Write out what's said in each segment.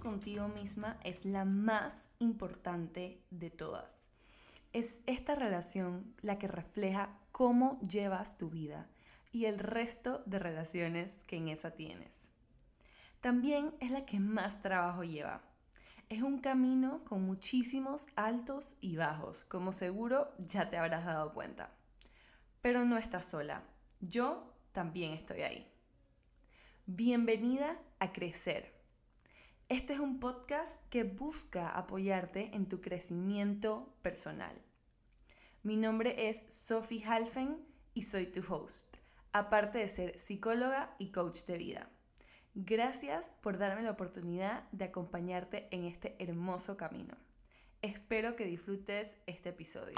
contigo misma es la más importante de todas. Es esta relación la que refleja cómo llevas tu vida y el resto de relaciones que en esa tienes. También es la que más trabajo lleva. Es un camino con muchísimos altos y bajos, como seguro ya te habrás dado cuenta. Pero no estás sola. Yo también estoy ahí. Bienvenida a Crecer. Este es un podcast que busca apoyarte en tu crecimiento personal. Mi nombre es Sophie Halfen y soy tu host, aparte de ser psicóloga y coach de vida. Gracias por darme la oportunidad de acompañarte en este hermoso camino. Espero que disfrutes este episodio.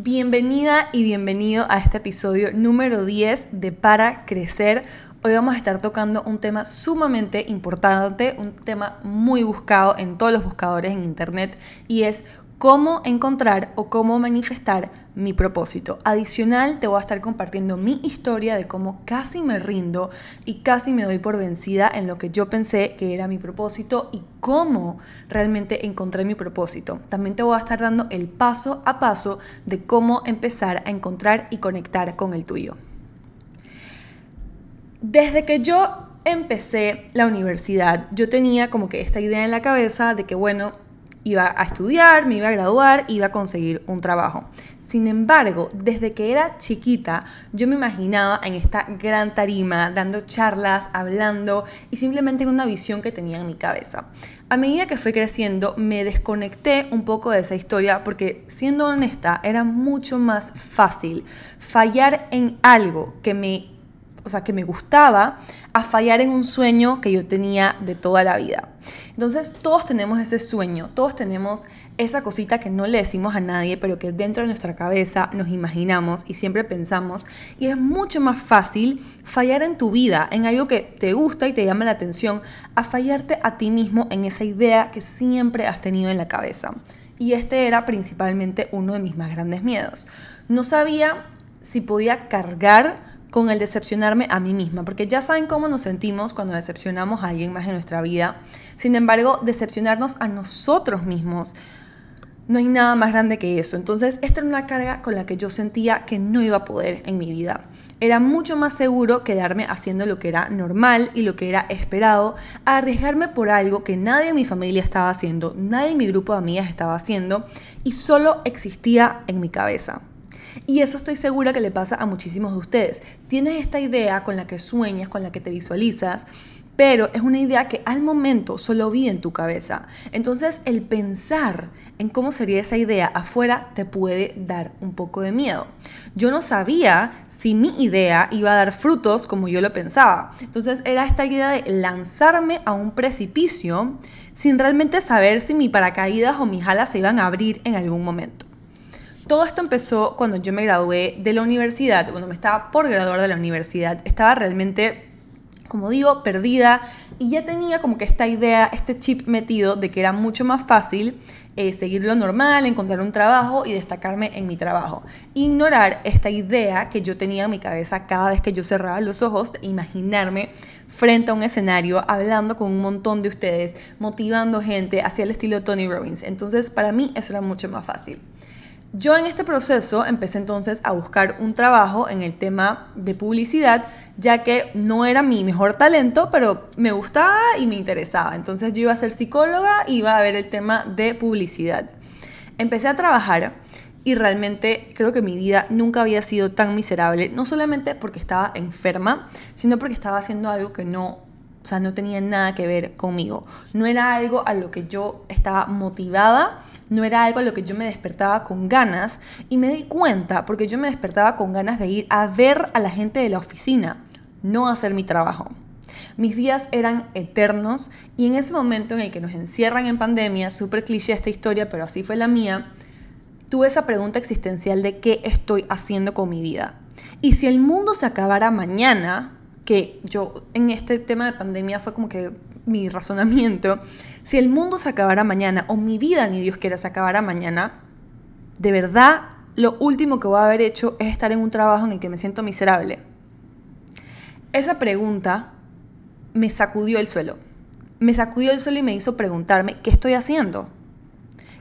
Bienvenida y bienvenido a este episodio número 10 de Para Crecer. Hoy vamos a estar tocando un tema sumamente importante, un tema muy buscado en todos los buscadores en Internet y es cómo encontrar o cómo manifestar mi propósito. Adicional, te voy a estar compartiendo mi historia de cómo casi me rindo y casi me doy por vencida en lo que yo pensé que era mi propósito y cómo realmente encontré mi propósito. También te voy a estar dando el paso a paso de cómo empezar a encontrar y conectar con el tuyo. Desde que yo empecé la universidad, yo tenía como que esta idea en la cabeza de que, bueno, iba a estudiar, me iba a graduar, iba a conseguir un trabajo. Sin embargo, desde que era chiquita, yo me imaginaba en esta gran tarima, dando charlas, hablando y simplemente en una visión que tenía en mi cabeza. A medida que fui creciendo, me desconecté un poco de esa historia porque, siendo honesta, era mucho más fácil fallar en algo que me, o sea, que me gustaba a fallar en un sueño que yo tenía de toda la vida. Entonces todos tenemos ese sueño, todos tenemos esa cosita que no le decimos a nadie, pero que dentro de nuestra cabeza nos imaginamos y siempre pensamos. Y es mucho más fácil fallar en tu vida, en algo que te gusta y te llama la atención, a fallarte a ti mismo en esa idea que siempre has tenido en la cabeza. Y este era principalmente uno de mis más grandes miedos. No sabía si podía cargar con el decepcionarme a mí misma, porque ya saben cómo nos sentimos cuando decepcionamos a alguien más en nuestra vida. Sin embargo, decepcionarnos a nosotros mismos, no hay nada más grande que eso. Entonces, esta era una carga con la que yo sentía que no iba a poder en mi vida. Era mucho más seguro quedarme haciendo lo que era normal y lo que era esperado, a arriesgarme por algo que nadie en mi familia estaba haciendo, nadie en mi grupo de amigas estaba haciendo y solo existía en mi cabeza. Y eso estoy segura que le pasa a muchísimos de ustedes. Tienes esta idea con la que sueñas, con la que te visualizas, pero es una idea que al momento solo vi en tu cabeza. Entonces el pensar en cómo sería esa idea afuera te puede dar un poco de miedo. Yo no sabía si mi idea iba a dar frutos como yo lo pensaba. Entonces era esta idea de lanzarme a un precipicio sin realmente saber si mi paracaídas o mis alas se iban a abrir en algún momento. Todo esto empezó cuando yo me gradué de la universidad, cuando me estaba por graduar de la universidad. Estaba realmente, como digo, perdida y ya tenía como que esta idea, este chip metido de que era mucho más fácil eh, seguir lo normal, encontrar un trabajo y destacarme en mi trabajo. Ignorar esta idea que yo tenía en mi cabeza cada vez que yo cerraba los ojos, imaginarme frente a un escenario, hablando con un montón de ustedes, motivando gente hacia el estilo Tony Robbins. Entonces, para mí eso era mucho más fácil. Yo en este proceso empecé entonces a buscar un trabajo en el tema de publicidad, ya que no era mi mejor talento, pero me gustaba y me interesaba. Entonces yo iba a ser psicóloga y iba a ver el tema de publicidad. Empecé a trabajar y realmente creo que mi vida nunca había sido tan miserable, no solamente porque estaba enferma, sino porque estaba haciendo algo que no o sea, no tenía nada que ver conmigo. No era algo a lo que yo estaba motivada, no era algo a lo que yo me despertaba con ganas. Y me di cuenta porque yo me despertaba con ganas de ir a ver a la gente de la oficina, no hacer mi trabajo. Mis días eran eternos y en ese momento en el que nos encierran en pandemia, súper cliché esta historia, pero así fue la mía, tuve esa pregunta existencial de qué estoy haciendo con mi vida. Y si el mundo se acabara mañana, que yo en este tema de pandemia fue como que mi razonamiento, si el mundo se acabara mañana o mi vida, ni Dios quiera, se acabara mañana, de verdad lo último que voy a haber hecho es estar en un trabajo en el que me siento miserable. Esa pregunta me sacudió el suelo. Me sacudió el suelo y me hizo preguntarme, ¿qué estoy haciendo?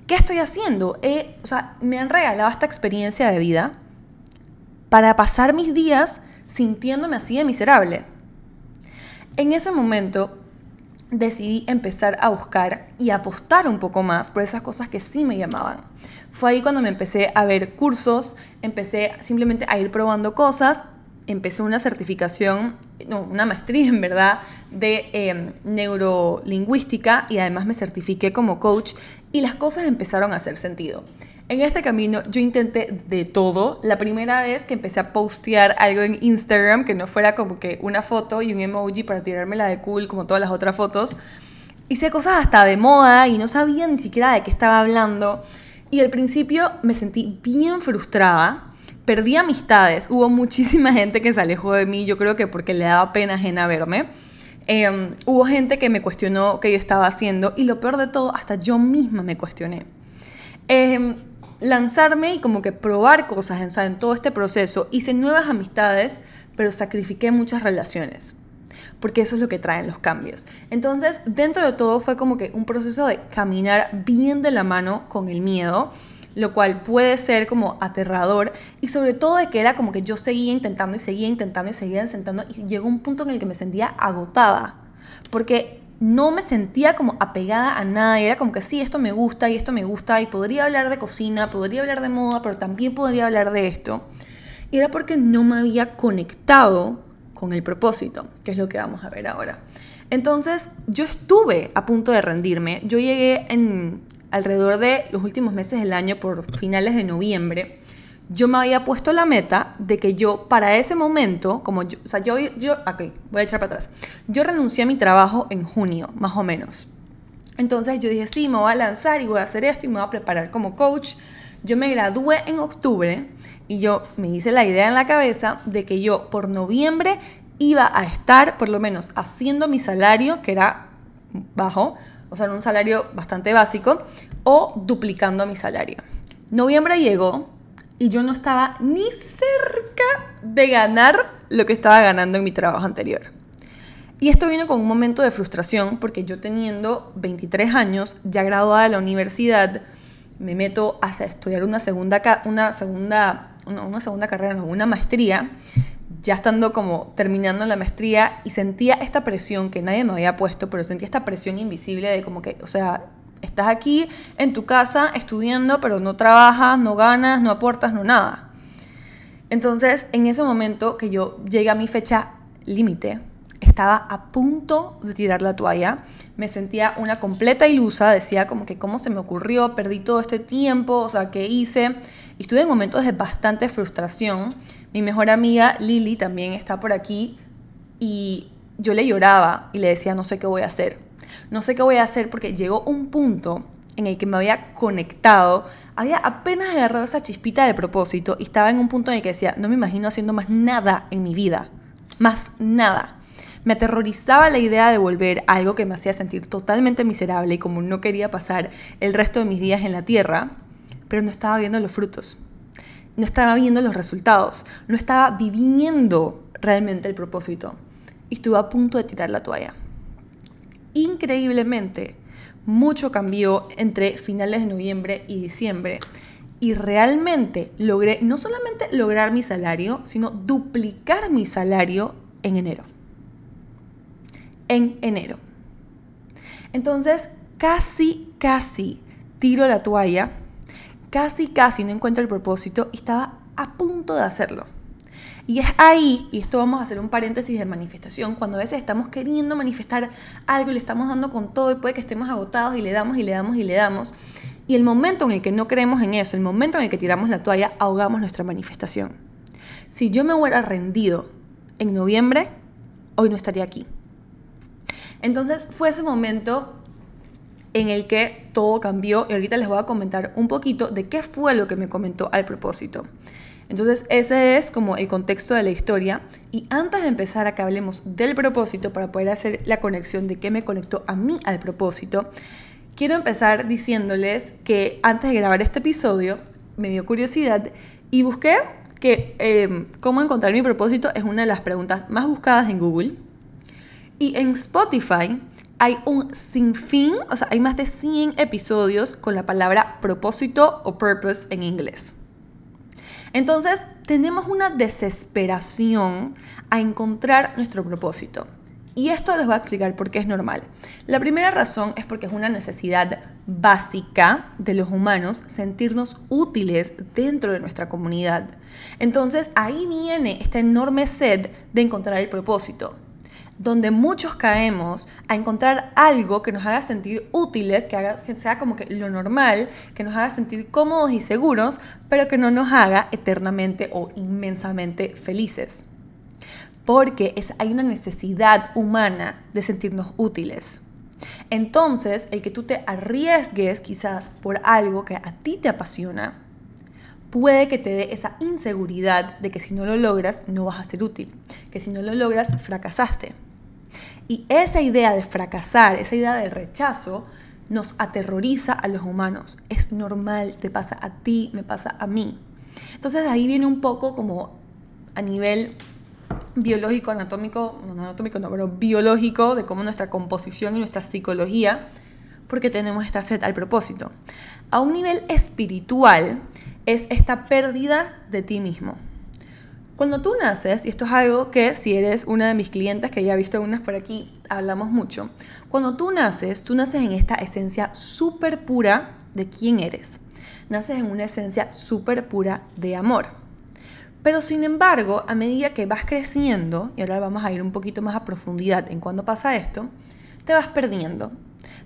¿Qué estoy haciendo? o sea, me han regalado esta experiencia de vida para pasar mis días sintiéndome así de miserable. En ese momento decidí empezar a buscar y apostar un poco más por esas cosas que sí me llamaban. Fue ahí cuando me empecé a ver cursos, empecé simplemente a ir probando cosas, empecé una certificación, no, una maestría en verdad, de em, neurolingüística y además me certifiqué como coach y las cosas empezaron a hacer sentido. En este camino yo intenté de todo. La primera vez que empecé a postear algo en Instagram, que no fuera como que una foto y un emoji para tirármela de cool como todas las otras fotos, hice cosas hasta de moda y no sabía ni siquiera de qué estaba hablando. Y al principio me sentí bien frustrada. Perdí amistades. Hubo muchísima gente que se alejó de mí, yo creo que porque le daba pena ajena verme. Em, hubo gente que me cuestionó qué yo estaba haciendo y lo peor de todo, hasta yo misma me cuestioné. Eh, lanzarme y como que probar cosas en, todo este proceso. Hice nuevas amistades, pero sacrifiqué muchas relaciones. Porque eso es lo que traen los cambios. Entonces, dentro de todo fue como que un proceso de caminar bien de la mano con el miedo, lo cual puede ser como aterrador y sobre todo de que era como que yo seguía intentando y seguía intentando y seguía intentando y llegó un punto en el que me sentía agotada. Porque no me sentía como apegada a nada, era como que sí, esto me gusta y esto me gusta y podría hablar de cocina, podría hablar de moda, pero también podría hablar de esto. Era porque no me había conectado con el propósito, que es lo que vamos a ver ahora. Entonces, yo estuve a punto de rendirme. Yo llegué en alrededor de los últimos meses del año, por finales de noviembre, yo me había puesto la meta de que yo para ese momento, como yo, o sea, yo, yo, ok, voy a echar para atrás, yo renuncié a mi trabajo en junio, más o menos. Entonces yo dije, sí, me voy a lanzar y voy a hacer esto y me voy a preparar como coach. Yo me gradué en octubre y yo me hice la idea en la cabeza de que yo por noviembre iba a estar por lo menos haciendo mi salario, que era bajo, o sea, un salario bastante básico, o duplicando mi salario. Noviembre llegó, y yo no estaba ni cerca de ganar lo que estaba ganando en mi trabajo anterior. Y esto vino con un momento de frustración porque yo teniendo 23 años, ya graduada de la universidad, me meto a estudiar una segunda, una segunda, una, segunda carrera, no, una maestría, ya estando como terminando la maestría y sentía esta presión que nadie me había puesto, pero sentía esta presión invisible de como que, o sea, Estás aquí en tu casa estudiando, pero no trabajas, no ganas, no aportas, no nada. Entonces, en ese momento que yo llegué a mi fecha límite, estaba a punto de tirar la toalla. Me sentía una completa ilusa, decía como que cómo se me ocurrió, perdí todo este tiempo, o sea, ¿qué hice? Estuve en momentos de bastante frustración. Mi mejor amiga Lili también está por aquí y yo le lloraba y le decía, no sé qué voy a hacer no sé qué voy a hacer porque llegó un punto en el que me había conectado, había apenas agarrado esa chispita de propósito y estaba en un punto en el que decía, no me imagino haciendo más nada en mi vida, más nada. Me aterrorizaba la idea de volver a algo que me hacía sentir totalmente miserable y como no quería pasar el resto de mis días en la tierra, pero no estaba viendo los frutos, no estaba viendo los resultados, no estaba viviendo realmente el propósito y estuve a punto de tirar la toalla increíblemente, mucho cambió entre finales de noviembre y diciembre. Y realmente logré no solamente lograr mi salario, sino duplicar mi salario en enero. En enero. Entonces, casi, casi tiro la toalla, casi, casi no encuentro el propósito y estaba a punto de hacerlo. Y es ahí, y esto vamos a hacer un paréntesis de manifestación, cuando a veces estamos queriendo manifestar algo y le estamos dando con todo y puede que estemos agotados y le damos y le damos y le damos. Y el momento en el que no creemos en eso, el momento en el que tiramos la toalla, ahogamos nuestra manifestación. Si yo me hubiera rendido en noviembre, hoy no estaría aquí. Entonces fue ese momento en el que todo cambió y ahorita les voy a comentar un poquito de qué fue lo que me comentó al propósito. Entonces ese es como el contexto de la historia y antes de empezar a que hablemos del propósito para poder hacer la conexión de qué me conectó a mí al propósito, quiero empezar diciéndoles que antes de grabar este episodio me dio curiosidad y busqué que em, cómo encontrar mi propósito es una de las preguntas más buscadas en Google. Y en Spotify hay un sinfín, o sea, hay más de 100 episodios con la palabra propósito o purpose en inglés. Entonces, tenemos una desesperación a encontrar nuestro propósito. Y esto les voy a explicar por qué es normal. La primera razón es porque es una necesidad básica de los humanos sentirnos útiles dentro de nuestra comunidad. Entonces ahí viene esta enorme sed de encontrar el propósito donde muchos caemos a encontrar algo que nos haga sentir útiles, que, haga, que sea como que lo normal, que nos haga sentir cómodos y seguros, pero que no nos haga eternamente o inmensamente felices. Porque es, hay una necesidad humana de sentirnos útiles. Entonces, el que tú te arriesgues quizás por algo que a ti te apasiona, puede que te dé esa inseguridad de que si no lo logras no vas a ser útil, que si no lo logras fracasaste. Y esa idea de fracasar, esa idea de rechazo, nos aterroriza a los humanos. Es normal, te pasa a ti, me pasa a mí. Entonces ahí viene un poco como a nivel biológico, anatómico, no anatómico, no, pero biológico, de cómo nuestra composición y nuestra psicología, porque tenemos esta sed al propósito. A un nivel espiritual es esta pérdida de ti mismo. Cuando tú naces, y esto es algo que si eres una de mis clientes, que ya he visto unas por aquí, hablamos mucho, cuando tú naces, tú naces en esta esencia súper pura de quién eres. Naces en una esencia súper pura de amor. Pero sin embargo, a medida que vas creciendo, y ahora vamos a ir un poquito más a profundidad en cuándo pasa esto, te vas perdiendo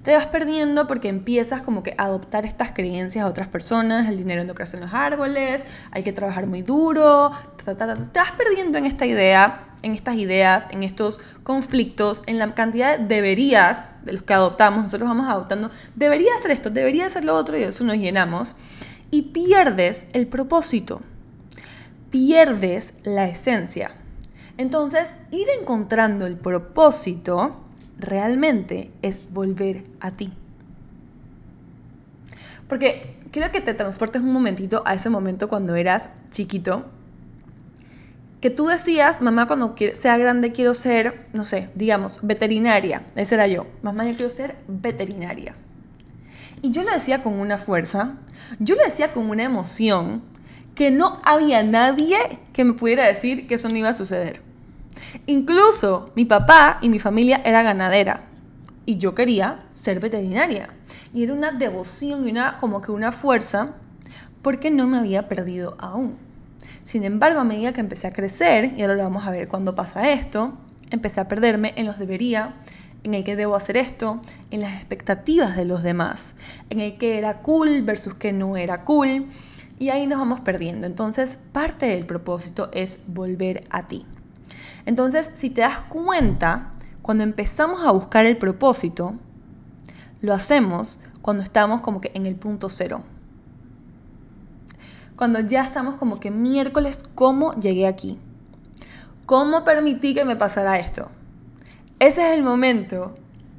te vas perdiendo porque empiezas como que a adoptar estas creencias a otras personas, el dinero no crece en los árboles, hay que trabajar muy duro, te vas perdiendo en esta idea, en estas ideas, en estos conflictos, en la cantidad de deberías de los que adoptamos, nosotros vamos adoptando, debería hacer esto, debería hacer lo otro y de eso nos llenamos y pierdes el propósito, pierdes la esencia. Entonces, ir encontrando el propósito realmente es volver a ti. Porque quiero que te transportes un momentito a ese momento cuando eras chiquito, que tú decías, mamá, cuando sea grande quiero ser, no sé, digamos, veterinaria. Ese era yo. Mamá, yo quiero ser veterinaria. Y yo lo decía con una fuerza, yo lo decía con una emoción, que no había nadie que me pudiera decir que eso no iba a suceder. Incluso mi papá y mi familia era ganadera y yo quería ser veterinaria. Y era una devoción y una como que una fuerza porque no me había perdido aún. Sin embargo, a medida que empecé a crecer, y ahora lo vamos a ver cuando pasa esto, empecé a perderme en los debería, en el que debo hacer esto, en las expectativas de los demás, en el que era cool versus que no era cool, y ahí nos vamos perdiendo. Entonces, parte del propósito es volver a ti. Entonces, si te das cuenta, cuando empezamos a buscar el propósito, lo hacemos cuando estamos como que en el punto cero. Cuando ya estamos como que miércoles, ¿cómo llegué aquí? ¿Cómo permití que me pasara esto? Ese es el momento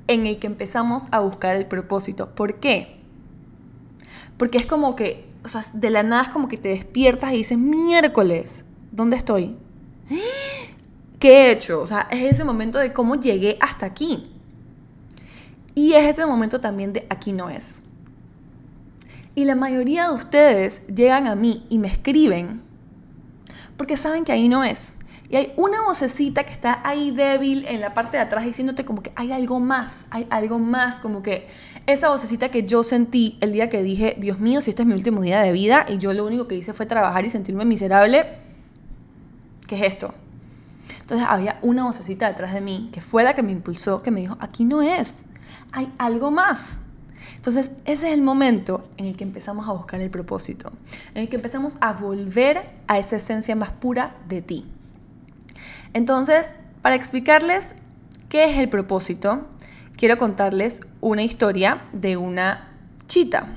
en el que empezamos a buscar el propósito. ¿Por qué? Porque es como que, o sea, de la nada es como que te despiertas y dices, miércoles, ¿dónde estoy? ¿Qué he hecho? O sea, es ese momento de cómo llegué hasta aquí. Y es ese momento también de aquí no es. Y la mayoría de ustedes llegan a mí y me escriben porque saben que ahí no es. Y hay una vocecita que está ahí débil en la parte de atrás diciéndote como que hay algo más, hay algo más, como que esa vocecita que yo sentí el día que dije, Dios mío, si este es mi último día de vida y yo lo único que hice fue trabajar y sentirme miserable, ¿qué es esto? Entonces había una vocecita detrás de mí que fue la que me impulsó, que me dijo, aquí no es, hay algo más. Entonces ese es el momento en el que empezamos a buscar el propósito, en el que empezamos a volver a esa esencia más pura de ti. Entonces, para explicarles qué es el propósito, quiero contarles una historia de una chita.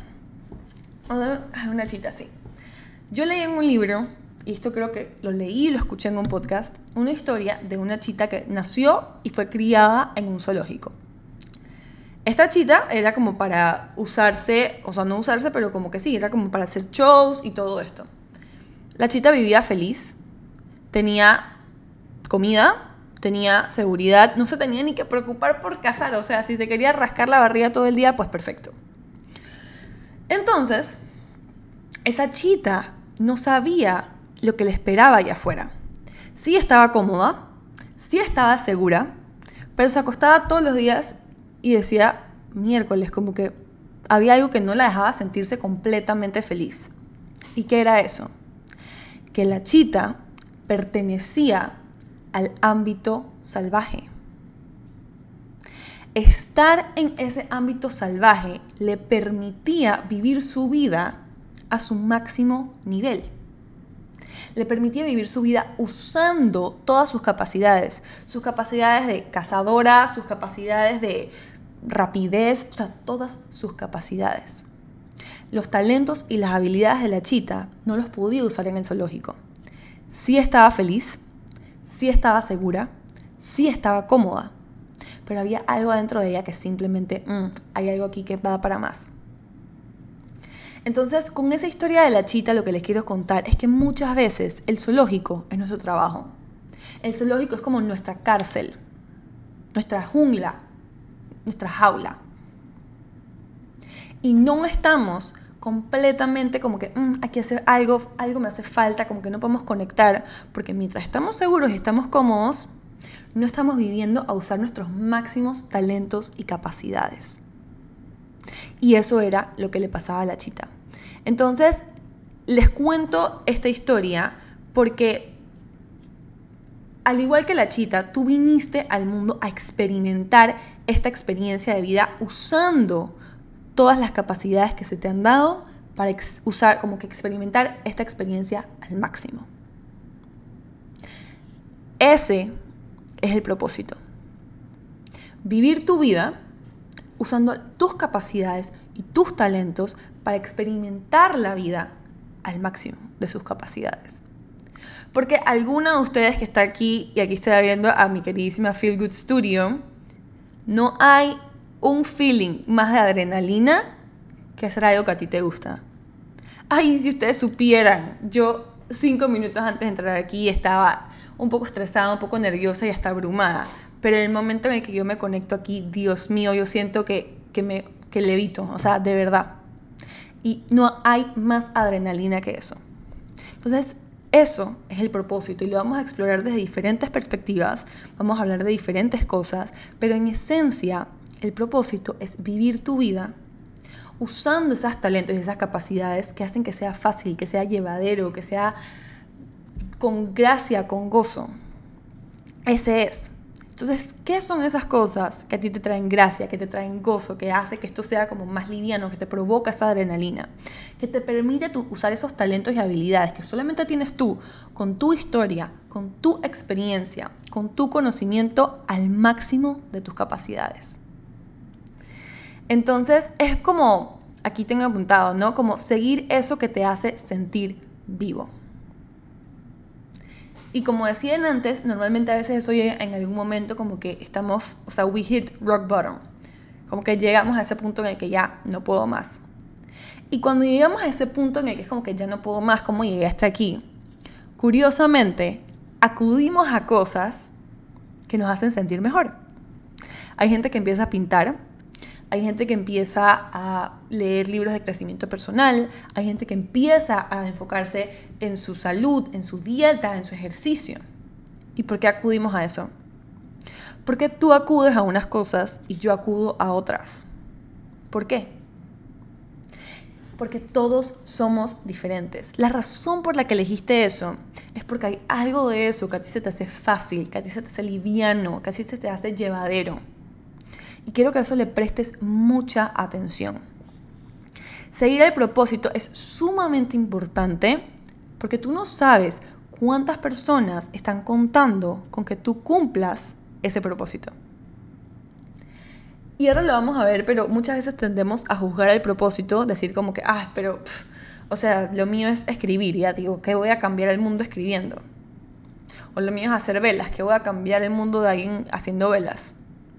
Una chita, sí. Yo leí en un libro y esto creo que lo leí y lo escuché en un podcast, una historia de una chita que nació y fue criada en un zoológico. Esta chita era como para usarse, o sea, no usarse, pero como que sí, era como para hacer shows y todo esto. La chita vivía feliz, tenía comida, tenía seguridad, no se tenía ni que preocupar por casar, o sea, si se quería rascar la barriga todo el día, pues perfecto. Entonces, esa chita no sabía lo que le esperaba allá afuera. Sí estaba cómoda, sí estaba segura, pero se acostaba todos los días y decía miércoles, como que había algo que no la dejaba sentirse completamente feliz. ¿Y qué era eso? Que la chita pertenecía al ámbito salvaje. Estar en ese ámbito salvaje le permitía vivir su vida a su máximo nivel. Le permitía vivir su vida usando todas sus capacidades, sus capacidades de cazadora, sus capacidades de rapidez, o sea, todas sus capacidades. Los talentos y las habilidades de la chita no los podía usar en el zoológico. Sí estaba feliz, sí estaba segura, sí estaba cómoda, pero había algo dentro de ella que simplemente, mm, hay algo aquí que va para más. Entonces, con esa historia de la chita, lo que les quiero contar es que muchas veces el zoológico es nuestro trabajo. El zoológico es como nuestra cárcel, nuestra jungla, nuestra jaula. Y no estamos completamente como que mm, hay que hacer algo, algo me hace falta, como que no podemos conectar, porque mientras estamos seguros y estamos cómodos, no estamos viviendo a usar nuestros máximos talentos y capacidades. Y eso era lo que le pasaba a la chita. Entonces, les cuento esta historia porque al igual que la chita, tú viniste al mundo a experimentar esta experiencia de vida usando todas las capacidades que se te han dado para usar, como que experimentar esta experiencia al máximo. Ese es el propósito. Vivir tu vida usando tus capacidades y tus talentos para experimentar la vida al máximo de sus capacidades. Porque alguna de ustedes que está aquí, y aquí estoy viendo a mi queridísima Feel Good Studio, no hay un feeling más de adrenalina que hacer algo que a ti te gusta. Ay, si ustedes supieran, yo cinco minutos antes de entrar aquí estaba un poco estresada, un poco nerviosa y hasta abrumada. Pero en el momento en el que yo me conecto aquí, Dios mío, yo siento que, que me que levito, o sea, de verdad. Y no hay más adrenalina que eso. Entonces, eso es el propósito y lo vamos a explorar desde diferentes perspectivas, vamos a hablar de diferentes cosas, pero en esencia el propósito es vivir tu vida usando esos talentos y esas capacidades que hacen que sea fácil, que sea llevadero, que sea con gracia, con gozo. Ese es. Entonces, ¿qué son esas cosas que a ti te traen gracia, que te traen gozo, que hace que esto sea como más liviano, que te provoca esa adrenalina, que te permite usar esos talentos y habilidades que solamente tienes tú, con tu historia, con tu experiencia, con tu conocimiento al máximo de tus capacidades? Entonces, es como, aquí tengo apuntado, ¿no? Como seguir eso que te hace sentir vivo. Y como decían antes, normalmente a veces eso llega en algún momento como que estamos, o sea, we hit rock bottom. Como que llegamos a ese punto en el que ya no puedo más. Y cuando llegamos a ese punto en el que es como que ya no puedo más, como llegué hasta aquí, curiosamente, acudimos a cosas que nos hacen sentir mejor. Hay gente que empieza a pintar, hay gente que empieza a leer libros de crecimiento personal, hay gente que empieza a enfocarse en su salud, en su dieta, en su ejercicio. ¿Y por qué acudimos a eso? Porque tú acudes a unas cosas y yo acudo a otras. ¿Por qué? Porque todos somos diferentes. La razón por la que elegiste eso es porque hay algo de eso que a ti se te hace fácil, que a ti se te hace liviano, que a ti se te hace llevadero. Y quiero que a eso le prestes mucha atención. Seguir el propósito es sumamente importante porque tú no sabes cuántas personas están contando con que tú cumplas ese propósito. Y ahora lo vamos a ver, pero muchas veces tendemos a juzgar el propósito, decir como que, ah, pero, o sea, lo mío es escribir, ya digo, que voy a cambiar el mundo escribiendo. O lo mío es hacer velas, que voy a cambiar el mundo de alguien haciendo velas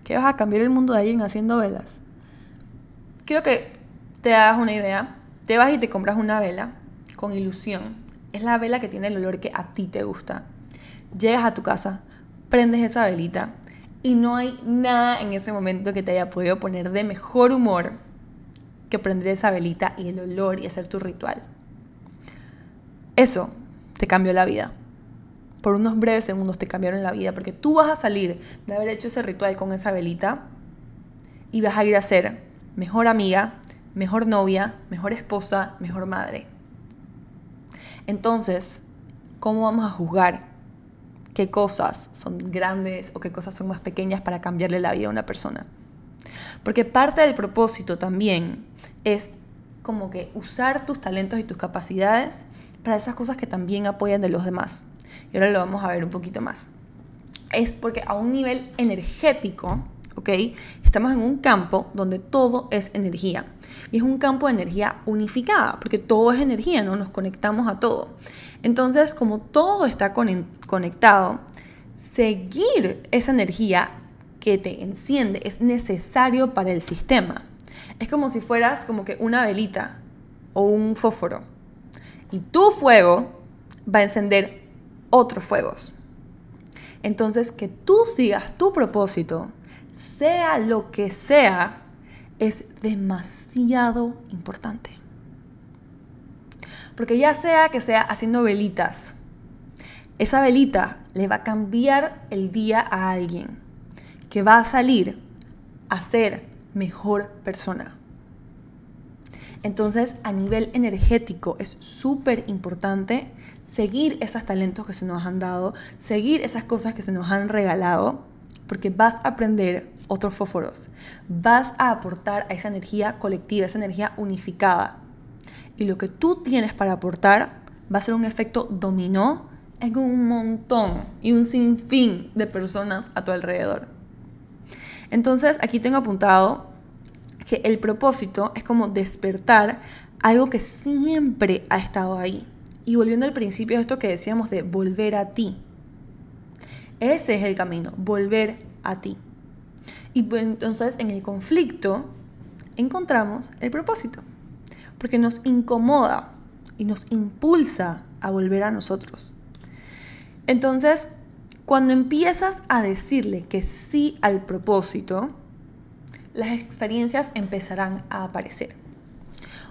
que vas a cambiar el mundo de alguien haciendo velas. Quiero que te hagas una idea. Te vas y te compras una vela con ilusión. Es la vela que tiene el olor que a ti te gusta. Llegas a tu casa, prendes esa velita y no hay nada en ese momento que te haya podido poner de mejor humor que prender esa velita y el olor y hacer tu ritual. Eso te cambió la vida. Por unos breves segundos te cambiaron la vida porque tú vas a salir de haber hecho ese ritual con esa velita y vas a ir a ser mejor amiga, mejor novia, mejor esposa, mejor madre. Entonces, ¿cómo vamos a juzgar qué cosas son grandes o qué cosas son más pequeñas para cambiarle la vida a una persona? Porque parte del propósito también es como que usar tus talentos y tus capacidades para esas cosas que también apoyan de los demás. Y ahora lo vamos a ver un poquito más. Es porque a un nivel energético, ¿ok? Estamos en un campo donde todo es energía. Y es un campo de energía unificada, porque todo es energía, ¿no? Nos conectamos a todo. Entonces, como todo está conectado, seguir esa energía que te enciende es necesario para el sistema. Es como si fueras como que una velita o un fósforo. Y tu fuego va a encender otros fuegos. Entonces, que tú sigas tu propósito, sea lo que sea, es demasiado importante. Porque ya sea que sea haciendo velitas, esa velita le va a cambiar el día a alguien que va a salir a ser mejor persona. Entonces, a nivel energético es súper importante seguir esos talentos que se nos han dado, seguir esas cosas que se nos han regalado, porque vas a aprender otros fósforos, vas a aportar a esa energía colectiva, esa energía unificada. Y lo que tú tienes para aportar va a ser un efecto dominó en un montón y un sinfín de personas a tu alrededor. Entonces, aquí tengo apuntado que el propósito es como despertar algo que siempre ha estado ahí. Y volviendo al principio esto que decíamos de volver a ti. Ese es el camino, volver a ti. Y pues, entonces en el conflicto encontramos el propósito, porque nos incomoda y nos impulsa a volver a nosotros. Entonces, cuando empiezas a decirle que sí al propósito, las experiencias empezarán a aparecer.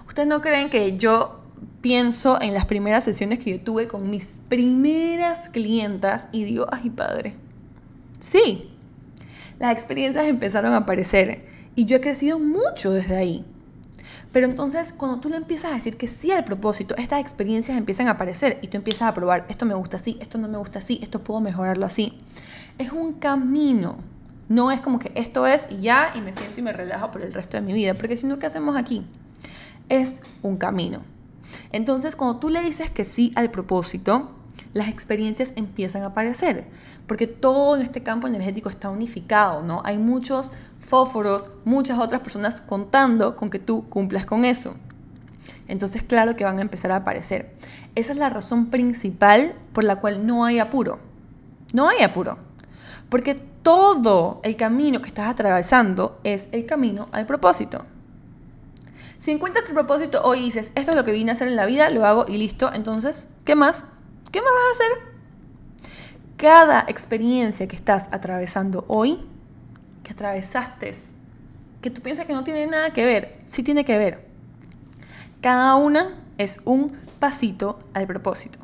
¿Ustedes no creen que yo pienso en las primeras sesiones que yo tuve con mis primeras clientas y digo, ay padre, sí, las experiencias empezaron a aparecer y yo he crecido mucho desde ahí. Pero entonces cuando tú le empiezas a decir que sí al propósito, estas experiencias empiezan a aparecer y tú empiezas a probar, esto me gusta así, esto no me gusta así, esto puedo mejorarlo así. Es un camino. No es como que esto es y ya y me siento y me relajo por el resto de mi vida, porque si no, ¿qué hacemos aquí? Es un camino. Entonces, cuando tú le dices que sí al propósito, las experiencias empiezan a aparecer, porque todo en este campo energético está unificado, ¿no? Hay muchos fósforos, muchas otras personas contando con que tú cumplas con eso. Entonces, claro que van a empezar a aparecer. Esa es la razón principal por la cual no hay apuro. No hay apuro. Porque todo el camino que estás atravesando es el camino al propósito. Si encuentras tu propósito hoy dices, esto es lo que vine a hacer en la vida, lo hago y listo, entonces, ¿qué más? ¿Qué más vas a hacer? Cada experiencia que estás atravesando hoy, que atravesaste, que tú piensas que no tiene nada que ver, sí tiene que ver. Cada una es un pasito al propósito.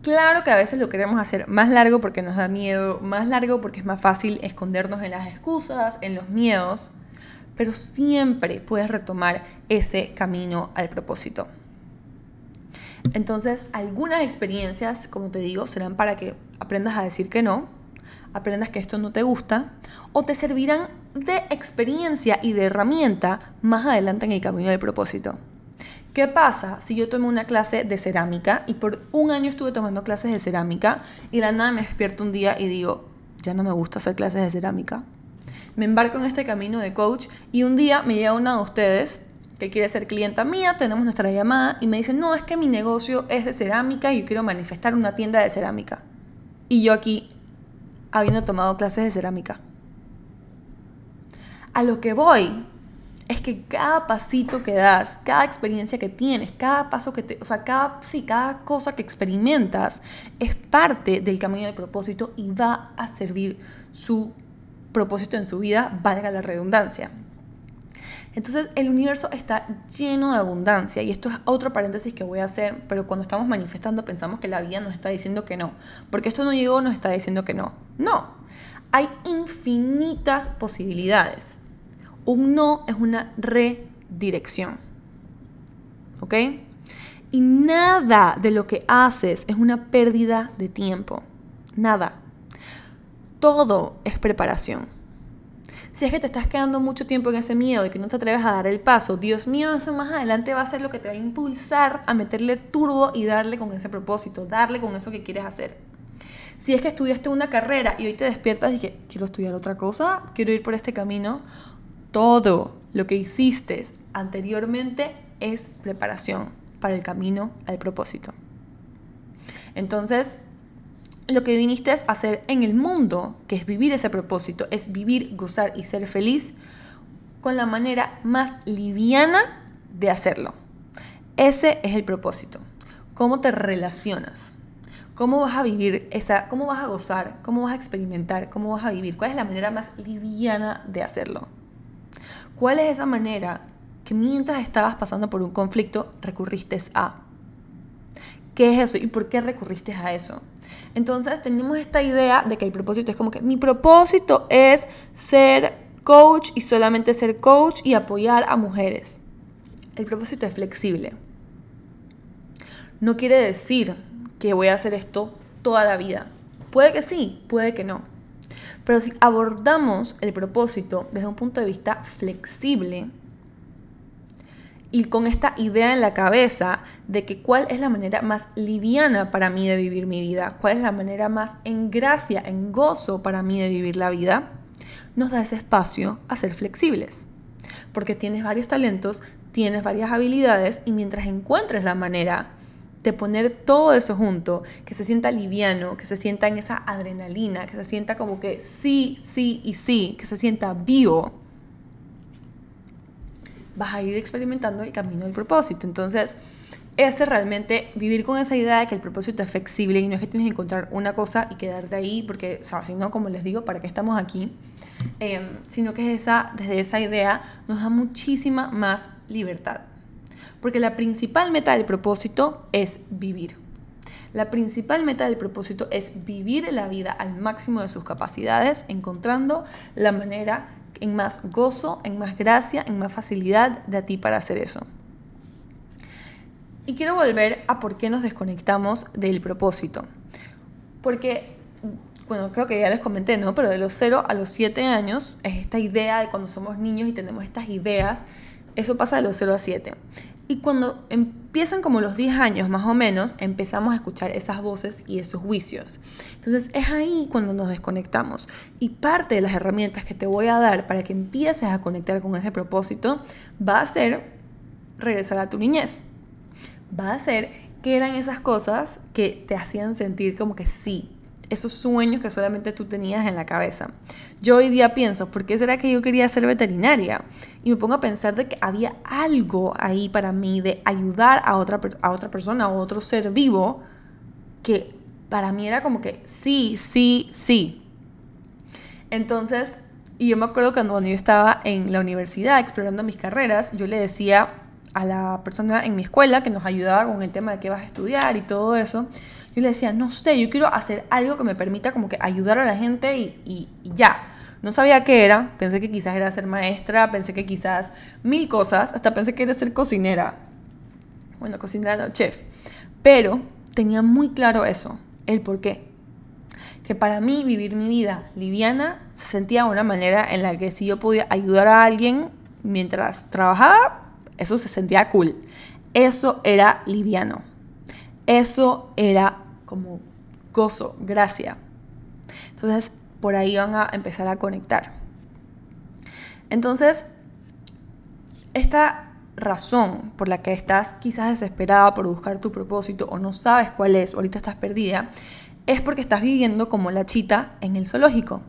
Claro que a veces lo queremos hacer más largo porque nos da miedo, más largo porque es más fácil escondernos en las excusas, en los miedos, pero siempre puedes retomar ese camino al propósito. Entonces, algunas experiencias, como te digo, serán para que aprendas a decir que no, aprendas que esto no te gusta, o te servirán de experiencia y de herramienta más adelante en el camino del propósito. ¿Qué pasa si yo tomo una clase de cerámica y por un año estuve tomando clases de cerámica y la nada me despierto un día y digo, ya no me gusta hacer clases de cerámica? Me embarco en este camino de coach y un día me llega una de ustedes que quiere ser clienta mía, tenemos nuestra llamada y me dice, no, es que mi negocio es de cerámica y yo quiero manifestar una tienda de cerámica. Y yo aquí, habiendo tomado clases de cerámica. A lo que voy es que cada pasito que das, cada experiencia que tienes, cada paso que te, o sea, cada, sí, cada cosa que experimentas es parte del camino del propósito y va a servir su propósito en su vida, valga la redundancia. Entonces el universo está lleno de abundancia y esto es otro paréntesis que voy a hacer, pero cuando estamos manifestando pensamos que la vida nos está diciendo que no, porque esto no llegó, nos está diciendo que no. No, hay infinitas posibilidades. Un no es una redirección. ¿Ok? Y nada de lo que haces es una pérdida de tiempo. Nada. Todo es preparación. Si es que te estás quedando mucho tiempo en ese miedo y que no te atreves a dar el paso, Dios mío, eso más adelante va a ser lo que te va a impulsar a meterle turbo y darle con ese propósito, darle con eso que quieres hacer. Si es que estudiaste una carrera y hoy te despiertas y que quiero estudiar otra cosa, quiero ir por este camino, todo lo que hiciste anteriormente es preparación para el camino al propósito. Entonces, lo que viniste a hacer en el mundo, que es vivir ese propósito, es vivir, gozar y ser feliz con la manera más liviana de hacerlo. Ese es el propósito. ¿Cómo te relacionas? ¿Cómo vas a vivir esa, cómo vas a gozar, cómo vas a experimentar, cómo vas a vivir? ¿Cuál es la manera más liviana de hacerlo? ¿Cuál es esa manera que mientras estabas pasando por un conflicto recurriste a? ¿Qué es eso y por qué recurriste a eso? Entonces tenemos esta idea de que el propósito es como que mi propósito es ser coach y solamente ser coach y apoyar a mujeres. El propósito es flexible. No quiere decir que voy a hacer esto toda la vida. Puede que sí, puede que no. Pero si abordamos el propósito desde un punto de vista flexible, y con esta idea en la cabeza de que cuál es la manera más liviana para mí de vivir mi vida, cuál es la manera más en gracia, en gozo para mí de vivir la vida, nos da ese espacio a ser flexibles. Porque tienes varios talentos, tienes varias habilidades y mientras encuentres la manera de poner todo eso junto, que se sienta liviano, que se sienta en esa adrenalina, que se sienta como que sí, sí y sí, que se sienta vivo, vas a ir experimentando el camino del propósito. Entonces, ese realmente, vivir con esa idea de que el propósito es flexible y no es que tienes que encontrar una cosa y quedarte ahí, porque, o sea, si no, como les digo, ¿para qué estamos aquí? Em, sino que esa, desde esa idea nos da muchísima más libertad. Porque la principal meta del propósito es vivir. La principal meta del propósito es vivir la vida al máximo de sus capacidades, encontrando la manera en más gozo, en más gracia, en más facilidad de a ti para hacer eso. Y quiero volver a por qué nos desconectamos del propósito. Porque, bueno, creo que ya les comenté, ¿no? Pero de los 0 a los 7 años es esta idea de cuando somos niños y tenemos estas ideas, eso pasa de los 0 a 7. Y cuando empiezan como los 10 años más o menos, empezamos a escuchar esas voces y esos juicios. Entonces es ahí cuando nos desconectamos. Y parte de las herramientas que te voy a dar para que empieces a conectar con ese propósito va a ser regresar a tu niñez. Va a ser que eran esas cosas que te hacían sentir como que sí, esos sueños que solamente tú tenías en la cabeza. Yo hoy día pienso, ¿por qué será que yo quería ser veterinaria? Y me pongo a pensar de que había algo ahí para mí de ayudar a otra, a otra persona, a otro ser vivo, que para mí era como que sí, sí, sí. Entonces, y yo me acuerdo cuando, cuando yo estaba en la universidad explorando mis carreras, yo le decía a la persona en mi escuela que nos ayudaba con el tema de qué vas a estudiar y todo eso, yo le decía, no sé, yo quiero hacer algo que me permita como que ayudar a la gente y, ya. No sabía qué era, pensé que quizás era ser maestra, pensé que quizás mil cosas, hasta pensé que era ser cocinera. Bueno, cocinera no, chef. Pero tenía muy claro eso, el por qué. Que para mí vivir mi vida liviana se sentía una manera en la que si yo podía ayudar a alguien mientras trabajaba, eso se sentía cool. Eso era liviano. Eso era como gozo, gracia. Entonces, por ahí van a empezar a conectar. Entonces, esta razón por la que estás quizás desesperada por buscar tu propósito o no sabes cuál es, o ahorita estás perdida, es porque estás viviendo como la chita en el zoológico.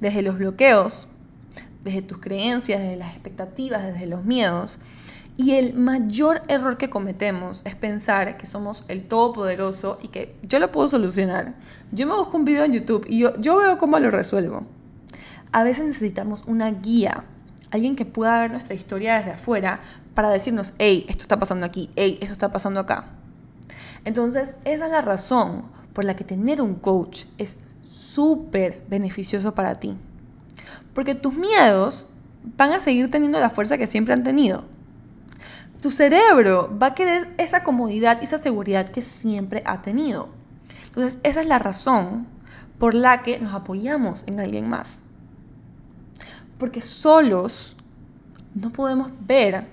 Desde los bloqueos desde tus creencias, desde las expectativas, desde los miedos. Y el mayor error que cometemos es pensar que somos el todopoderoso y que yo lo puedo solucionar. Yo me busco un video en YouTube y yo, veo cómo lo resuelvo. A veces necesitamos una guía, alguien que pueda ver nuestra historia desde afuera para decirnos, hey, esto está pasando aquí, hey, esto está pasando acá. Entonces, esa es la razón por la que tener un coach es súper beneficioso para ti. Porque tus miedos van a seguir teniendo la fuerza que siempre han tenido. Tu cerebro va a querer esa comodidad y esa seguridad que siempre ha tenido. Entonces, esa es la razón por la que nos apoyamos en alguien más. Porque solos no podemos ver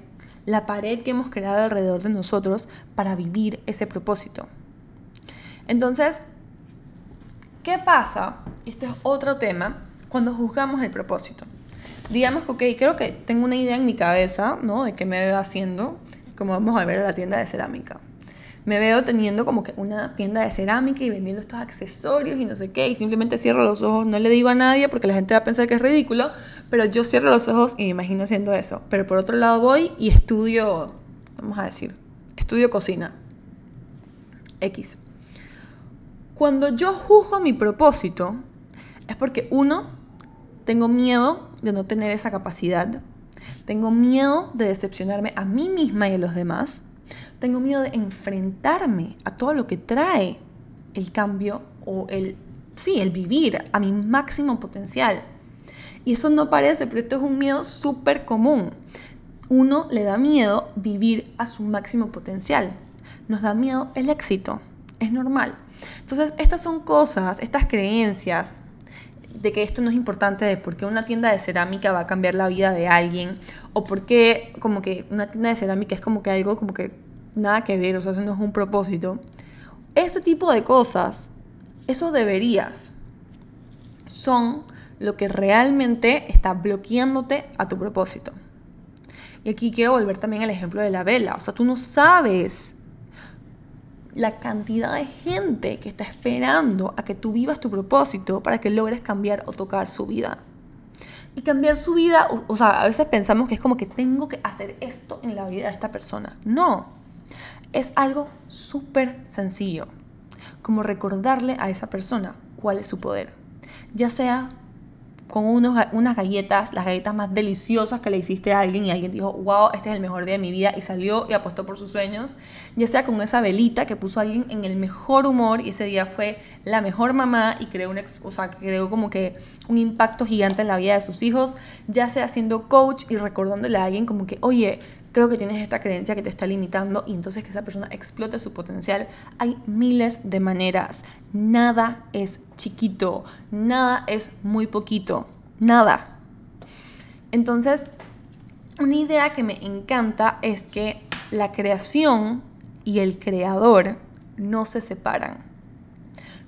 la pared que hemos creado alrededor de nosotros para vivir ese propósito. Entonces, ¿qué pasa? Este es otro tema cuando juzgamos el propósito. Digamos que, ok, creo que tengo una idea en mi cabeza, ¿no? De qué me veo haciendo, como vamos a ver la tienda de cerámica. Me veo teniendo como que una tienda de cerámica y vendiendo estos accesorios y no sé qué, y simplemente cierro los ojos, no le digo a nadie porque la gente va a pensar que es ridículo, pero yo cierro los ojos y me imagino haciendo eso. Pero por otro lado voy y estudio, vamos a decir, estudio cocina. X. Cuando yo juzgo mi propósito, es porque uno, tengo miedo de no tener esa capacidad. Tengo miedo de decepcionarme a mí misma y a los demás. Tengo miedo de enfrentarme a todo lo que trae el cambio o el, sí, el vivir a mi máximo potencial. Y eso no parece, pero esto es un miedo súper común. Uno le da miedo vivir a su máximo potencial. Nos da miedo el éxito. Es normal. Entonces, estas son cosas, estas creencias de que esto no es importante, de por qué una tienda de cerámica va a cambiar la vida de alguien, o por qué como que una tienda de cerámica es como que algo como que nada que ver, o sea, eso no es un propósito. Este tipo de cosas, esos deberías, son lo que realmente está bloqueándote a tu propósito. Y aquí quiero volver también al ejemplo de la vela. O sea, tú no sabes la cantidad de gente que está esperando a que tú vivas tu propósito para que logres cambiar o tocar su vida. Y cambiar su vida, o, sea, a veces pensamos que es como que tengo que hacer esto en la vida de esta persona. No, es algo súper sencillo, como recordarle a esa persona cuál es su poder. Ya sea con unos, unas galletas, las galletas más deliciosas que le hiciste a alguien y alguien dijo, wow, este es el mejor día de mi vida y salió y apostó por sus sueños, ya sea con esa velita que puso a alguien en el mejor humor y ese día fue la mejor mamá y creó, un, o sea, creó como que un impacto gigante en la vida de sus hijos, ya sea siendo coach y recordándole a alguien como que, oye, creo que tienes esta creencia que te está limitando y entonces que esa persona explote su potencial. Hay miles de maneras. Nada es chiquito, nada es muy poquito, nada. Entonces, una idea que me encanta es que la creación y el creador no se separan.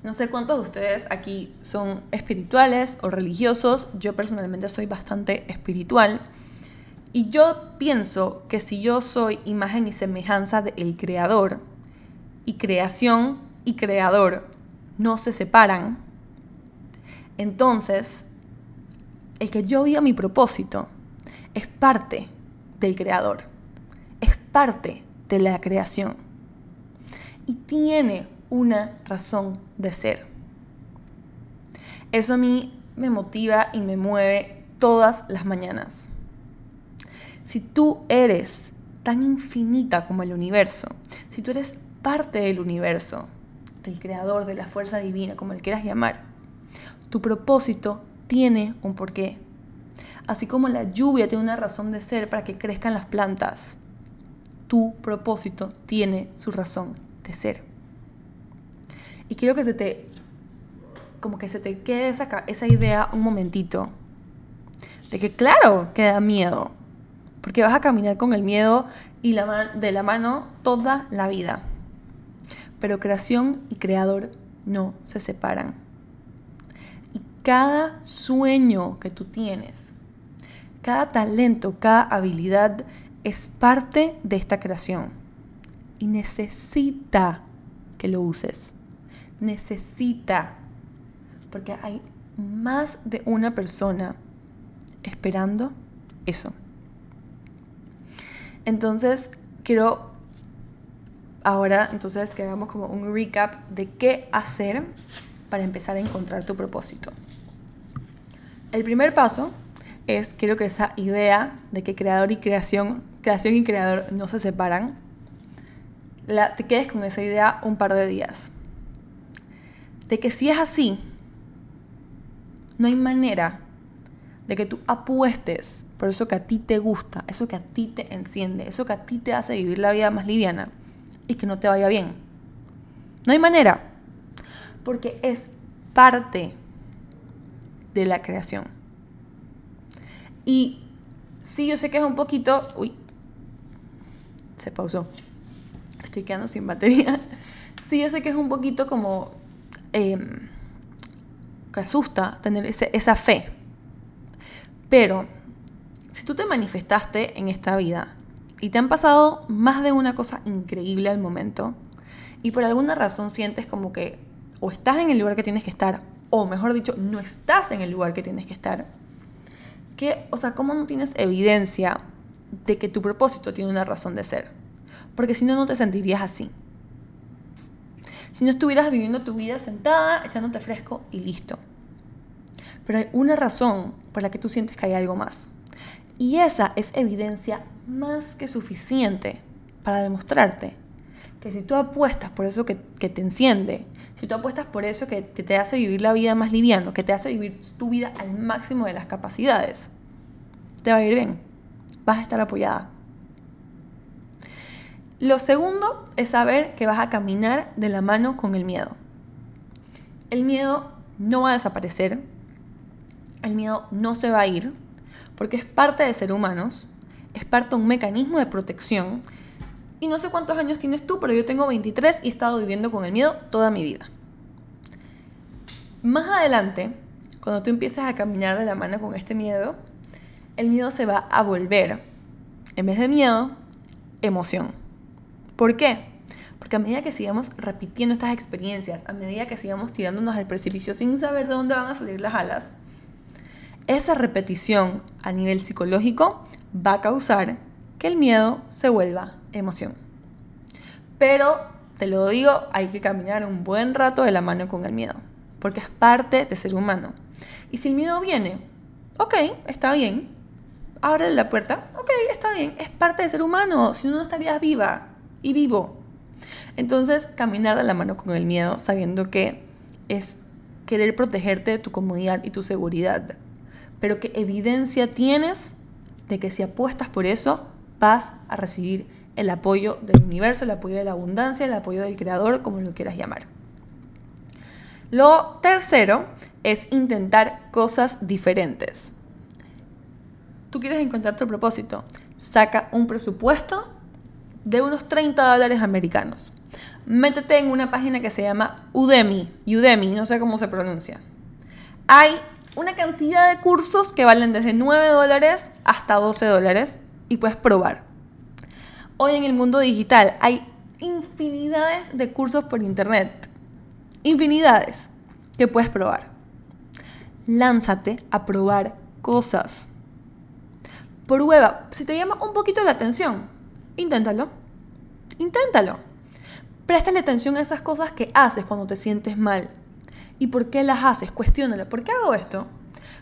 No sé cuántos de ustedes aquí son espirituales o religiosos. Yo personalmente soy bastante espiritual. Y yo pienso que si yo soy imagen y semejanza del creador, y creación y creador no se separan, entonces el que yo viva mi propósito es parte del creador, es parte de la creación y tiene una razón de ser. Eso a mí me motiva y me mueve todas las mañanas. Si tú eres tan infinita como el universo, si tú eres parte del universo, del creador, de la fuerza divina, como le quieras llamar, tu propósito tiene un porqué. Así como la lluvia tiene una razón de ser para que crezcan las plantas, tu propósito tiene su razón de ser. Y quiero que se te, como que se te quede esa, esa idea un momentito, de que claro que da miedo, porque vas a caminar con el miedo y la de la mano toda la vida. Pero creación y creador no se separan. Y cada sueño que tú tienes, cada talento, cada habilidad es parte de esta creación. Y necesita que lo uses. Necesita. Porque hay más de una persona esperando eso. Entonces, quiero ahora entonces que hagamos como un recap de qué hacer para empezar a encontrar tu propósito. El primer paso es, quiero que esa idea de que creador y creación, creación y creador no se separan, la, te quedes con esa idea un par de días. De que si es así, no hay manera de que tú apuestes por eso que a ti te gusta, eso que a ti te enciende, eso que a ti te hace vivir la vida más liviana y que no te vaya bien. No hay manera, porque es parte de la creación. Y sí, yo sé que es un poquito... Uy, se pausó. Estoy quedando sin batería. Sí, yo sé que es un poquito como... Em, que asusta tener esa fe. Pero si tú te manifestaste en esta vida y te han pasado más de una cosa increíble al momento y por alguna razón sientes como que o estás en el lugar que tienes que estar o mejor dicho, no estás en el lugar que tienes que estar, que, o sea, ¿cómo no tienes evidencia de que tu propósito tiene una razón de ser? Porque si no, no te sentirías así. Si no estuvieras viviendo tu vida sentada, echándote fresco y listo. Pero hay una razón por la que tú sientes que hay algo más. Y esa es evidencia más que suficiente para demostrarte que si tú apuestas por eso que, te enciende, si tú apuestas por eso que te, hace vivir la vida más liviano, que te hace vivir tu vida al máximo de las capacidades, te va a ir bien. Vas a estar apoyada. Lo segundo es saber que vas a caminar de la mano con el miedo. El miedo no va a desaparecer. El miedo no se va a ir porque es parte de ser humanos, es parte de un mecanismo de protección. Y no sé cuántos años tienes tú, pero yo tengo 23 y he estado viviendo con el miedo toda mi vida. Más adelante, cuando tú empieces a caminar de la mano con este miedo, el miedo se va a volver, en vez de miedo, emoción. ¿Por qué? Porque a medida que sigamos repitiendo estas experiencias, a medida que sigamos tirándonos al precipicio sin saber de dónde van a salir las alas, esa repetición a nivel psicológico va a causar que el miedo se vuelva emoción. Pero, te lo digo, hay que caminar un buen rato de la mano con el miedo, porque es parte de ser humano. Y si el miedo viene, ok, está bien, abre la puerta, ok, está bien, es parte de ser humano, si no, no estarías viva y vivo. Entonces, caminar de la mano con el miedo sabiendo que es querer protegerte de tu comodidad y tu seguridad pero ¿qué evidencia tienes de que si apuestas por eso vas a recibir el apoyo del universo, el apoyo de la abundancia, el apoyo del creador, como lo quieras llamar. Lo tercero es intentar cosas diferentes. Tú quieres encontrar tu propósito. Saca un presupuesto de unos 30 dólares americanos. Métete en una página que se llama Udemy. Udemy, no sé cómo se pronuncia. Hay una cantidad de cursos que valen desde 9 dólares hasta 12 dólares y puedes probar. Hoy en el mundo digital hay infinidades de cursos por internet. Infinidades que puedes probar. Lánzate a probar cosas. Prueba. Si te llama un poquito la atención, inténtalo. Inténtalo. Préstale atención a esas cosas que haces cuando te sientes mal ¿Y por qué las haces? Cuestiónala. ¿Por qué hago esto?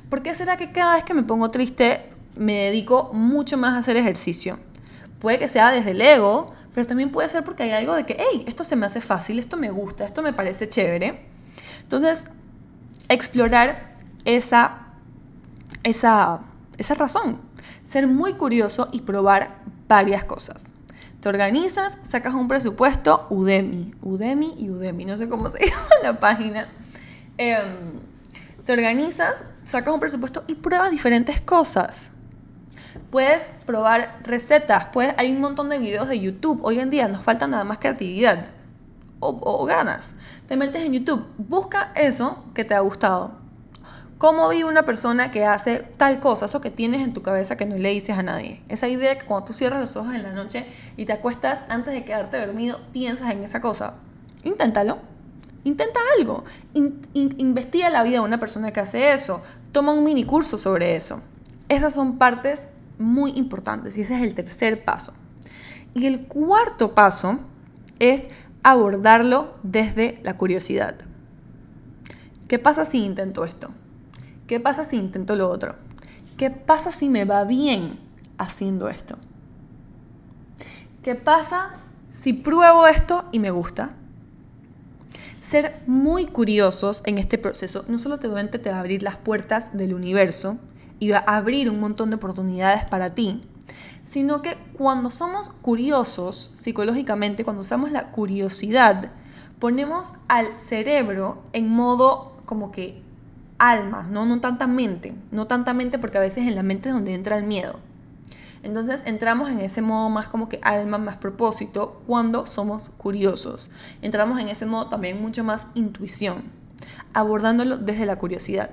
¿Por qué será que cada vez que me pongo triste me dedico mucho más a hacer ejercicio? Puede que sea desde el ego, pero también puede ser porque hay algo de que, hey, esto se me hace fácil, esto me gusta, esto me parece chévere. Entonces, explorar esa, esa, esa razón. Ser muy curioso y probar varias cosas. Te organizas, sacas un presupuesto, Udemy, Udemy y Udemy, no sé cómo se llama la página. Em, te organizas, sacas un presupuesto y pruebas diferentes cosas. Puedes probar recetas, puedes, hay un montón de videos de YouTube. Hoy en día nos falta nada más creatividad o, o ganas. Te metes en YouTube, busca eso que te ha gustado. ¿Cómo vive una persona que hace tal cosa? Eso que tienes en tu cabeza que no le dices a nadie. Esa idea que cuando tú cierras los ojos en la noche y te acuestas antes de quedarte dormido, piensas en esa cosa. Inténtalo. Intenta algo. investiga la vida de una persona que hace eso. Toma un mini curso sobre eso. Esas son partes muy importantes y ese es el tercer paso. Y el cuarto paso es abordarlo desde la curiosidad. ¿Qué pasa si intento esto? ¿Qué pasa si intento lo otro? ¿Qué pasa si me va bien haciendo esto? ¿Qué pasa si pruebo esto y me gusta? Ser muy curiosos en este proceso no solo te va a abrir las puertas del universo y va a abrir un montón de oportunidades para ti, sino que cuando somos curiosos psicológicamente, cuando usamos la curiosidad, ponemos al cerebro en modo como que alma, ¿no? no tanta mente, no tanta mente porque a veces en la mente es donde entra el miedo. Entonces entramos en ese modo más como que alma, más propósito, cuando somos curiosos. Entramos en ese modo también mucho más intuición, abordándolo desde la curiosidad.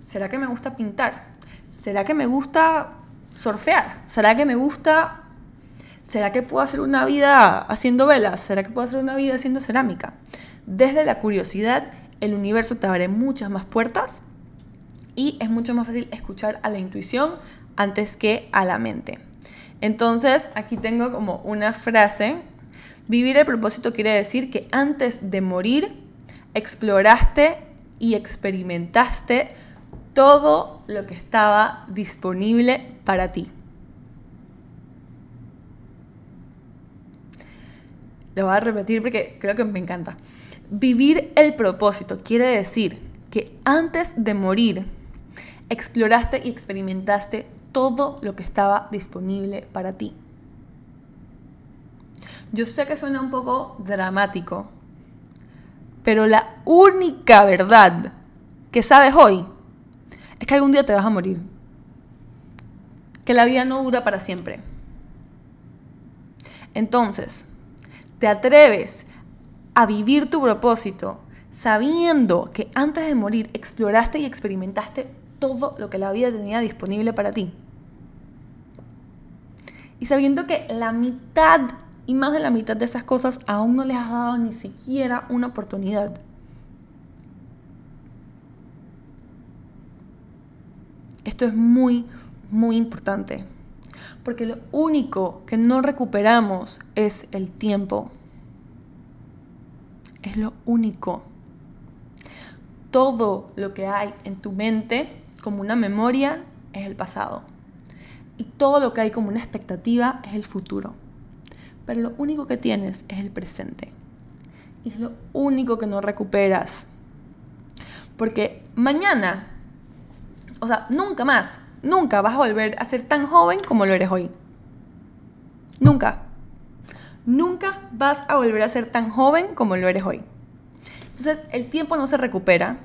¿Será que me gusta pintar? ¿Será que me gusta surfear? ¿Será que me gusta... ¿Será que puedo hacer una vida haciendo velas? ¿Será que puedo hacer una vida haciendo cerámica? Desde la curiosidad, el universo te abre muchas más puertas y es mucho más fácil escuchar a la intuición antes que a la mente. Entonces, aquí tengo como una frase. Vivir el propósito quiere decir que antes de morir, exploraste y experimentaste todo lo que estaba disponible para ti. Lo voy a repetir porque creo que me encanta. Vivir el propósito quiere decir que antes de morir exploraste y experimentaste todo lo que estaba disponible para ti. Yo sé que suena un poco dramático, pero la única verdad que sabes hoy es que algún día te vas a morir. Que la vida no dura para siempre. Entonces, te atreves a vivir tu propósito sabiendo que antes de morir exploraste y experimentaste todo lo que la vida tenía disponible para ti. Y sabiendo que la mitad y más de la mitad de esas cosas aún no les has dado ni siquiera una oportunidad. Esto es muy, muy importante. Porque lo único que no recuperamos es el tiempo. Es lo único. Todo lo que hay en tu mente como una memoria es el pasado. Y todo lo que hay como una expectativa es el futuro. Pero lo único que tienes es el presente. Y es lo único que no recuperas. Porque mañana o sea, nunca más, nunca vas a volver a ser tan joven como lo eres hoy. Nunca. Nunca vas a volver a ser tan joven como lo eres hoy. Entonces, el tiempo no se recupera.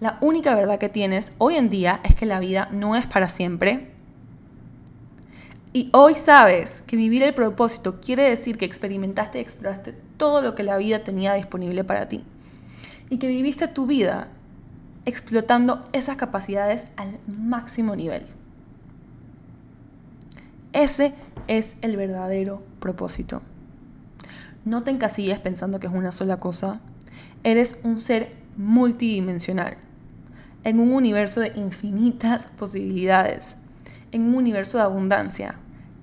La única verdad que tienes hoy en día es que la vida no es para siempre. Y hoy sabes que vivir el propósito quiere decir que experimentaste y exploraste todo lo que la vida tenía disponible para ti. Y que viviste tu vida explotando esas capacidades al máximo nivel. Ese es el verdadero propósito. No te encasilles pensando que es una sola cosa. Eres un ser multidimensional, en un universo de infinitas posibilidades, en un universo de abundancia.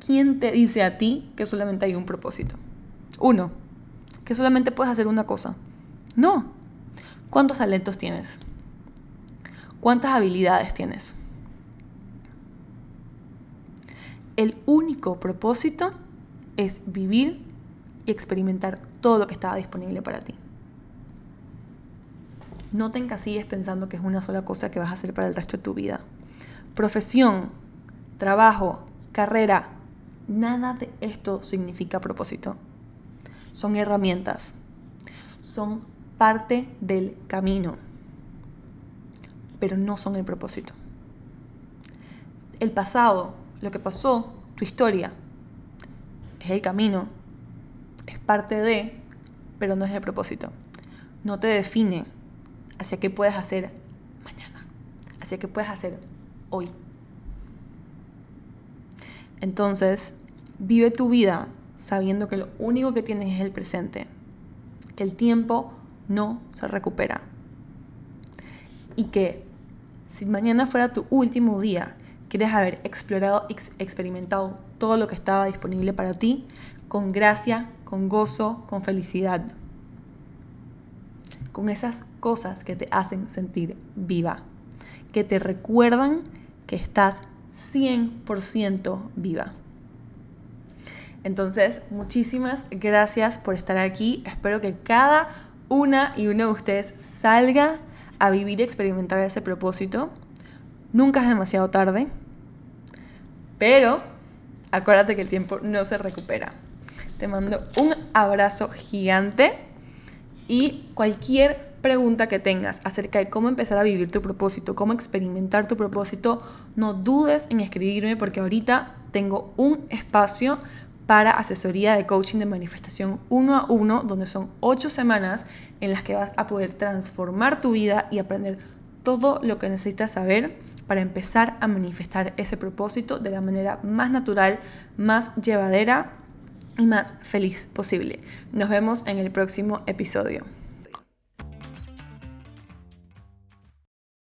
¿Quién te dice a ti que solamente hay un propósito? Uno, que solamente puedes hacer una cosa. No. ¿Cuántos talentos tienes? ¿Cuántas habilidades tienes? El único propósito es vivir y experimentar todo lo que estaba disponible para ti. No te encasilles pensando que es una sola cosa que vas a hacer para el resto de tu vida. Profesión, trabajo, carrera, nada de esto significa propósito. Son herramientas, son parte del camino pero no son el propósito. El pasado, lo que pasó, tu historia, es el camino, es parte de, pero no es el propósito. No te define hacia qué puedes hacer mañana, hacia qué puedes hacer hoy. Entonces, vive tu vida sabiendo que lo único que tienes es el presente, que el tiempo no se recupera y que si mañana fuera tu último día, quieres haber explorado, experimentado todo lo que estaba disponible para ti con gracia, con gozo, con felicidad. Con esas cosas que te hacen sentir viva, que te recuerdan que estás 100% viva. Entonces, muchísimas gracias por estar aquí. Espero que cada una y uno de ustedes salga a vivir y experimentar ese propósito. Nunca es demasiado tarde, pero acuérdate que el tiempo no se recupera. Te mando un abrazo gigante y cualquier pregunta que tengas acerca de cómo empezar a vivir tu propósito, cómo experimentar tu propósito, no dudes en escribirme porque ahorita tengo un espacio para asesoría de coaching de manifestación uno a uno, donde son ocho semanas en las que vas a poder transformar tu vida y aprender todo lo que necesitas saber para empezar a manifestar ese propósito de la manera más natural, más llevadera y más feliz posible. Nos vemos en el próximo episodio.